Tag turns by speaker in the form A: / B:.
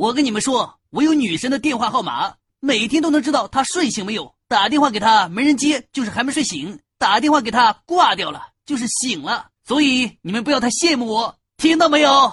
A: 我跟你们说我有女神的电话号码每天都能知道她睡醒没有。打电话给她没人接就是还没睡醒。打电话给她挂掉了就是醒了。所以你们不要太羡慕我听到没有？